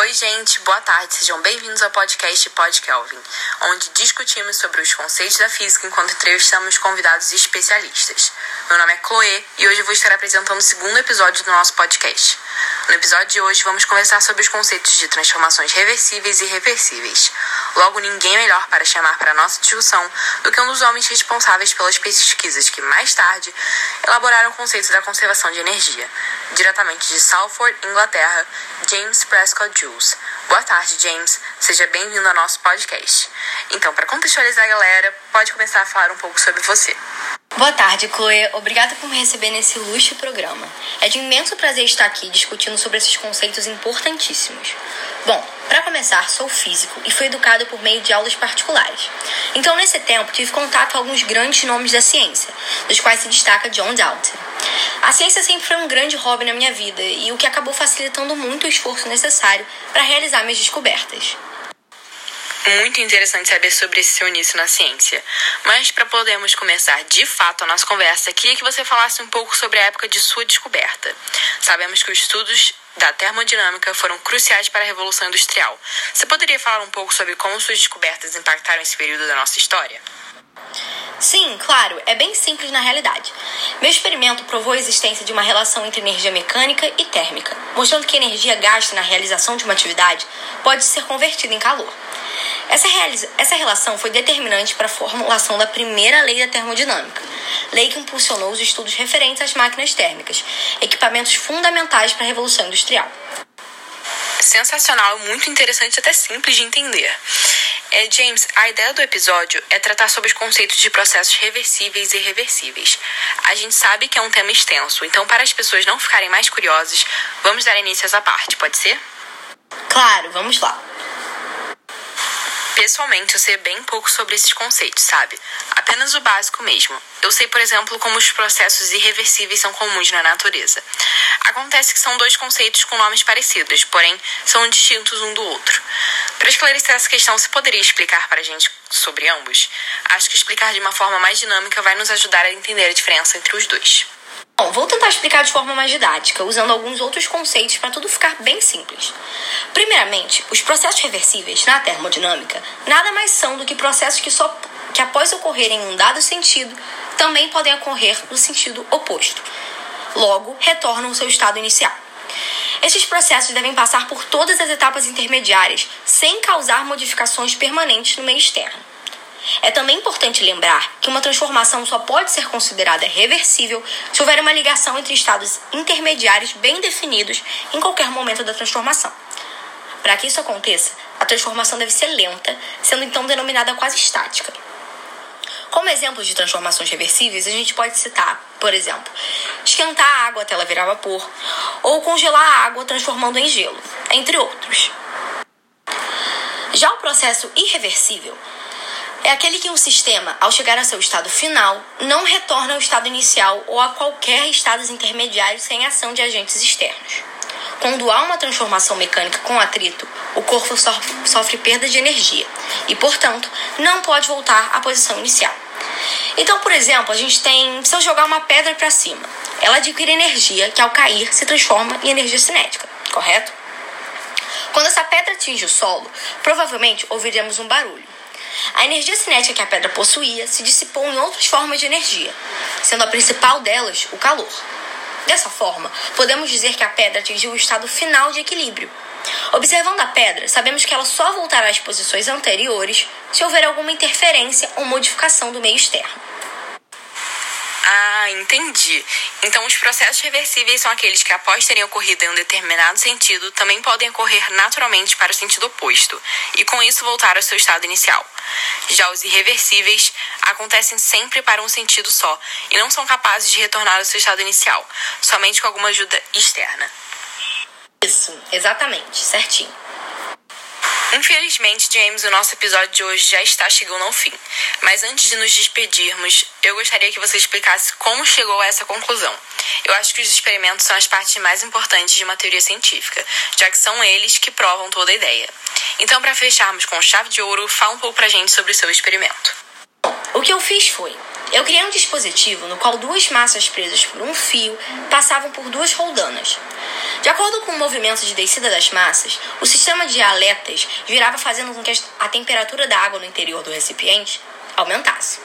Oi, gente, boa tarde, sejam bem-vindos ao podcast Pod Kelvin, onde discutimos sobre os conceitos da física enquanto entrevistamos convidados especialistas. Meu nome é Chloe e hoje vou estar apresentando o segundo episódio do nosso podcast. No episódio de hoje, vamos conversar sobre os conceitos de transformações reversíveis e reversíveis. Logo, ninguém melhor para chamar para nossa discussão do que um dos homens responsáveis pelas pesquisas que, mais tarde, elaboraram o conceito da conservação de energia, diretamente de Salford, Inglaterra, James Prescott Jones. Boa tarde, James. Seja bem-vindo ao nosso podcast. Então, para contextualizar a galera, pode começar a falar um pouco sobre você. Boa tarde, Chloe. Obrigada por me receber nesse luxo programa. É de imenso prazer estar aqui discutindo sobre esses conceitos importantíssimos. Bom, para começar, sou físico e fui educado por meio de aulas particulares. Então, nesse tempo, tive contato com alguns grandes nomes da ciência, dos quais se destaca John Dalton. A ciência sempre foi um grande hobby na minha vida e o que acabou facilitando muito o esforço necessário para realizar minhas descobertas. Muito interessante saber sobre esse seu início na ciência. Mas para podermos começar de fato a nossa conversa, queria que você falasse um pouco sobre a época de sua descoberta. Sabemos que os estudos da termodinâmica foram cruciais para a Revolução Industrial. Você poderia falar um pouco sobre como suas descobertas impactaram esse período da nossa história? Sim, claro, é bem simples na realidade. Meu experimento provou a existência de uma relação entre energia mecânica e térmica, mostrando que a energia gasta na realização de uma atividade pode ser convertida em calor. Essa, essa relação foi determinante para a formulação da primeira lei da termodinâmica, lei que impulsionou os estudos referentes às máquinas térmicas, equipamentos fundamentais para a Revolução Industrial. Sensacional, muito interessante e até simples de entender. É, James, a ideia do episódio é tratar sobre os conceitos de processos reversíveis e irreversíveis. A gente sabe que é um tema extenso, então, para as pessoas não ficarem mais curiosas, vamos dar início a essa parte, pode ser? Claro, vamos lá. Pessoalmente, eu sei bem pouco sobre esses conceitos, sabe? Apenas o básico mesmo. Eu sei, por exemplo, como os processos irreversíveis são comuns na natureza. Acontece que são dois conceitos com nomes parecidos, porém são distintos um do outro. Para esclarecer essa questão, você poderia explicar para a gente sobre ambos? Acho que explicar de uma forma mais dinâmica vai nos ajudar a entender a diferença entre os dois. Bom, vou tentar explicar de forma mais didática, usando alguns outros conceitos para tudo ficar bem simples. Primeiramente, os processos reversíveis na termodinâmica nada mais são do que processos que, só, que após ocorrerem em um dado sentido, também podem ocorrer no sentido oposto. Logo, retornam ao seu estado inicial. Esses processos devem passar por todas as etapas intermediárias sem causar modificações permanentes no meio externo. É também importante lembrar que uma transformação só pode ser considerada reversível se houver uma ligação entre estados intermediários bem definidos em qualquer momento da transformação. Para que isso aconteça, a transformação deve ser lenta, sendo então denominada quase estática. Como exemplos de transformações reversíveis, a gente pode citar, por exemplo, esquentar a água até ela virar vapor, ou congelar a água transformando em gelo, entre outros. Já o processo irreversível é aquele que um sistema, ao chegar a seu estado final, não retorna ao estado inicial ou a qualquer estados intermediários sem ação de agentes externos. Quando há uma transformação mecânica com atrito, o corpo sofre perda de energia e, portanto, não pode voltar à posição inicial. Então, por exemplo, a gente tem, se eu jogar uma pedra para cima, ela adquire energia que ao cair se transforma em energia cinética, correto? Quando essa pedra atinge o solo, provavelmente ouviremos um barulho. A energia cinética que a pedra possuía se dissipou em outras formas de energia, sendo a principal delas o calor. Dessa forma, podemos dizer que a pedra atingiu o estado final de equilíbrio. Observando a pedra, sabemos que ela só voltará às posições anteriores se houver alguma interferência ou modificação do meio externo. Ah, entendi. Então, os processos reversíveis são aqueles que, após terem ocorrido em um determinado sentido, também podem ocorrer naturalmente para o sentido oposto, e com isso voltar ao seu estado inicial. Já os irreversíveis acontecem sempre para um sentido só, e não são capazes de retornar ao seu estado inicial, somente com alguma ajuda externa. Isso, exatamente, certinho. Infelizmente, James, o nosso episódio de hoje já está chegando ao fim. Mas antes de nos despedirmos, eu gostaria que você explicasse como chegou a essa conclusão. Eu acho que os experimentos são as partes mais importantes de uma teoria científica, já que são eles que provam toda a ideia. Então, para fecharmos com chave de ouro, fala um pouco pra gente sobre o seu experimento. O que eu fiz foi: eu criei um dispositivo no qual duas massas presas por um fio passavam por duas roldanas. De acordo com o movimento de descida das massas, o sistema de aletas virava fazendo com que a temperatura da água no interior do recipiente aumentasse.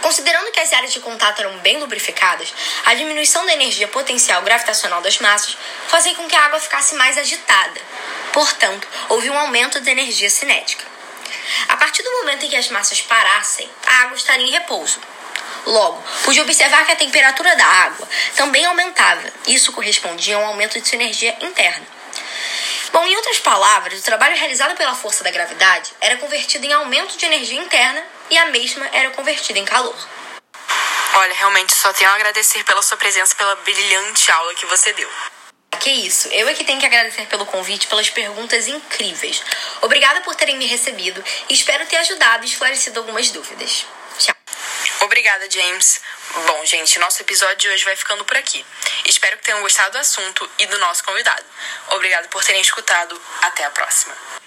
Considerando que as áreas de contato eram bem lubrificadas, a diminuição da energia potencial gravitacional das massas fazia com que a água ficasse mais agitada. Portanto, houve um aumento da energia cinética. A partir do momento em que as massas parassem, a água estaria em repouso. Logo, pude observar que a temperatura da água também aumentava. Isso correspondia a um aumento de sua energia interna. Bom, em outras palavras, o trabalho realizado pela força da gravidade era convertido em aumento de energia interna e a mesma era convertida em calor. Olha, realmente só tenho a agradecer pela sua presença e pela brilhante aula que você deu. Que isso, eu é que tenho que agradecer pelo convite, pelas perguntas incríveis. Obrigada por terem me recebido e espero ter ajudado e esclarecido algumas dúvidas. Obrigada, James. Bom, gente, nosso episódio de hoje vai ficando por aqui. Espero que tenham gostado do assunto e do nosso convidado. Obrigado por terem escutado. Até a próxima.